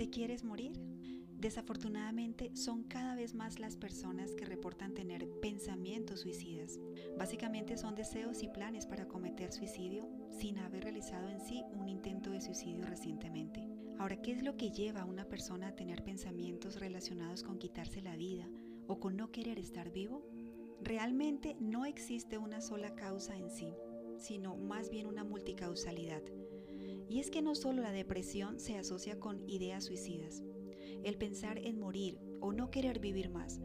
¿Te quieres morir? Desafortunadamente son cada vez más las personas que reportan tener pensamientos suicidas. Básicamente son deseos y planes para cometer suicidio sin haber realizado en sí un intento de suicidio recientemente. Ahora, ¿qué es lo que lleva a una persona a tener pensamientos relacionados con quitarse la vida o con no querer estar vivo? Realmente no existe una sola causa en sí, sino más bien una multicausalidad. Y es que no solo la depresión se asocia con ideas suicidas, el pensar en morir o no querer vivir más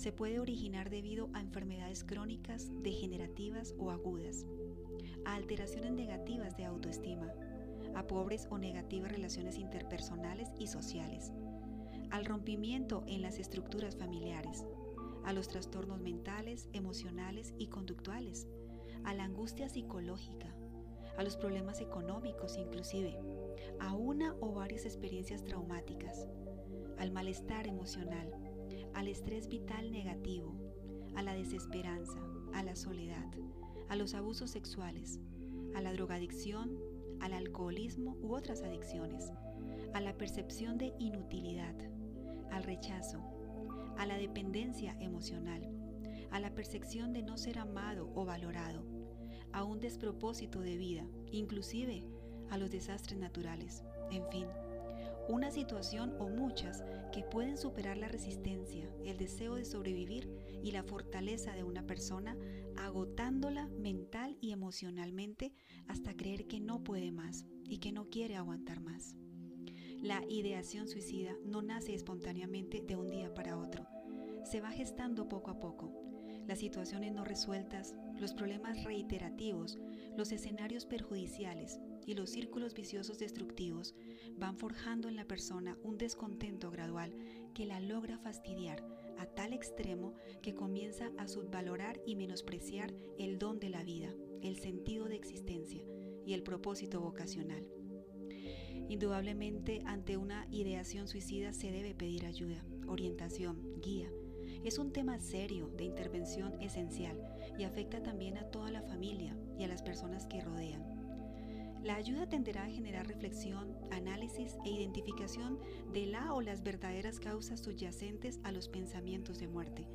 se puede originar debido a enfermedades crónicas, degenerativas o agudas, a alteraciones negativas de autoestima, a pobres o negativas relaciones interpersonales y sociales, al rompimiento en las estructuras familiares, a los trastornos mentales, emocionales y conductuales, a la angustia psicológica, a los problemas económicos inclusive, a una o varias experiencias traumáticas, al malestar emocional, al estrés vital negativo, a la desesperanza, a la soledad, a los abusos sexuales, a la drogadicción, al alcoholismo u otras adicciones, a la percepción de inutilidad, al rechazo, a la dependencia emocional, a la percepción de no ser amado o valorado, a un despropósito de vida, inclusive a los desastres naturales, en fin una situación o muchas que pueden superar la resistencia, el deseo de sobrevivir y la fortaleza de una persona, agotándola mental y emocionalmente hasta creer que no puede más y que no quiere aguantar más. La ideación suicida no nace espontáneamente de un día para otro, se va gestando poco a poco. Las situaciones no resueltas, los problemas reiterativos, los escenarios perjudiciales, y los círculos viciosos destructivos van forjando en la persona un descontento gradual que la logra fastidiar a tal extremo que comienza a subvalorar y menospreciar el don de la vida, el sentido de existencia y el propósito vocacional. Indudablemente ante una ideación suicida se debe pedir ayuda, orientación, guía. Es un tema serio de intervención esencial y afecta también a toda la familia y a las personas que rodean. La ayuda tenderá a generar reflexión, análisis e identificación de la o las verdaderas causas subyacentes a los pensamientos de muerte.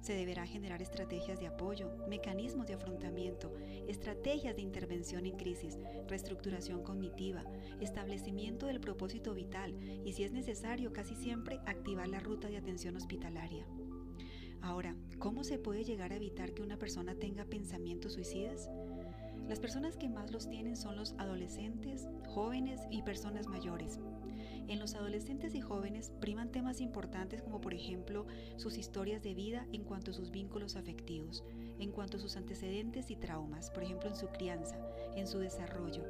Se deberá generar estrategias de apoyo, mecanismos de afrontamiento, estrategias de intervención en crisis, reestructuración cognitiva, establecimiento del propósito vital y si es necesario casi siempre activar la ruta de atención hospitalaria. ¿Cómo se puede llegar a evitar que una persona tenga pensamientos suicidas? Las personas que más los tienen son los adolescentes, jóvenes y personas mayores. En los adolescentes y jóvenes priman temas importantes como por ejemplo sus historias de vida en cuanto a sus vínculos afectivos, en cuanto a sus antecedentes y traumas, por ejemplo en su crianza, en su desarrollo,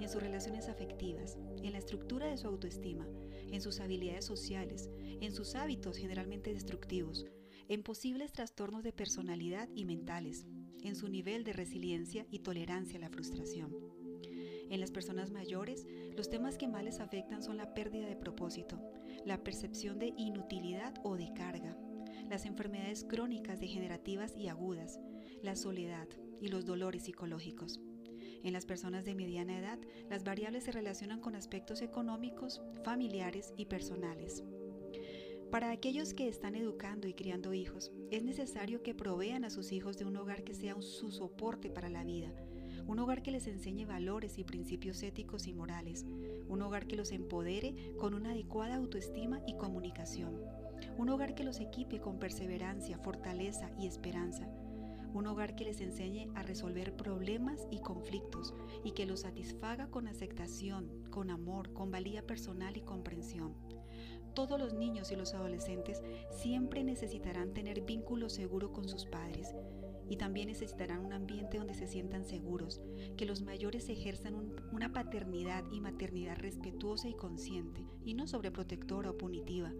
en sus relaciones afectivas, en la estructura de su autoestima, en sus habilidades sociales, en sus hábitos generalmente destructivos, en posibles trastornos de personalidad y mentales, en su nivel de resiliencia y tolerancia a la frustración. En las personas mayores, los temas que más les afectan son la pérdida de propósito, la percepción de inutilidad o de carga, las enfermedades crónicas degenerativas y agudas, la soledad y los dolores psicológicos. En las personas de mediana edad, las variables se relacionan con aspectos económicos, familiares y personales. Para aquellos que están educando y criando hijos, es necesario que provean a sus hijos de un hogar que sea su soporte para la vida, un hogar que les enseñe valores y principios éticos y morales, un hogar que los empodere con una adecuada autoestima y comunicación, un hogar que los equipe con perseverancia, fortaleza y esperanza, un hogar que les enseñe a resolver problemas y conflictos y que los satisfaga con aceptación, con amor, con valía personal y comprensión todos los niños y los adolescentes siempre necesitarán tener vínculo seguro con sus padres y también necesitarán un ambiente donde se sientan seguros, que los mayores ejerzan una paternidad y maternidad respetuosa y consciente y no sobreprotectora o punitiva.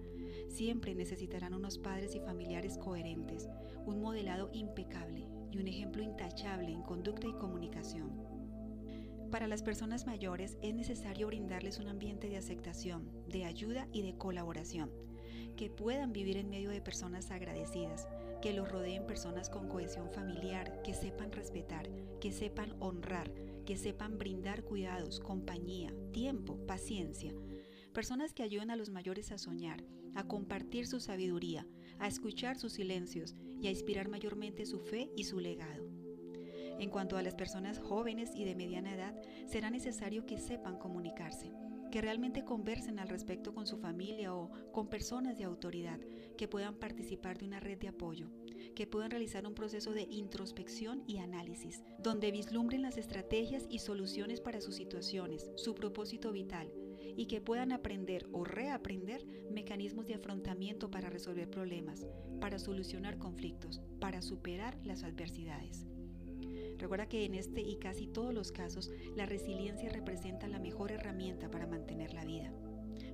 Siempre necesitarán unos padres y familiares coherentes, un modelado impecable y un ejemplo intachable en conducta y comunicación. Para las personas mayores es necesario brindarles un ambiente de aceptación, de ayuda y de colaboración, que puedan vivir en medio de personas agradecidas, que los rodeen personas con cohesión familiar, que sepan respetar, que sepan honrar, que sepan brindar cuidados, compañía, tiempo, paciencia. personas que ayuden a los mayores a soñar, a compartir su sabiduría, a escuchar sus silencios y a inspirar mayormente su fe y su legado. En cuanto a las personas jóvenes y de mediana edad, será necesario que sepan comunicarse, que realmente conversen al respecto con su familia o con personas de autoridad, que puedan participar de una red de apoyo, que puedan realizar un proceso de introspección y análisis, donde vislumbren las estrategias y soluciones para sus situaciones, su propósito vital, y que puedan aprender o reaprender mecanismos de afrontamiento para resolver problemas, para solucionar conflictos, para superar las adversidades. Recuerda que en este y casi todos los casos la resiliencia representa la mejor herramienta para mantener la vida.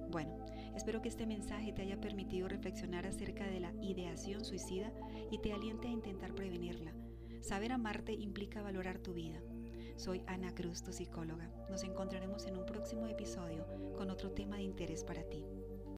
Bueno, espero que este mensaje te haya permitido reflexionar acerca de la ideación suicida y te aliente a intentar prevenirla. Saber amarte implica valorar tu vida. Soy Ana Cruz, tu psicóloga. Nos encontraremos en un próximo episodio con otro tema de interés para ti.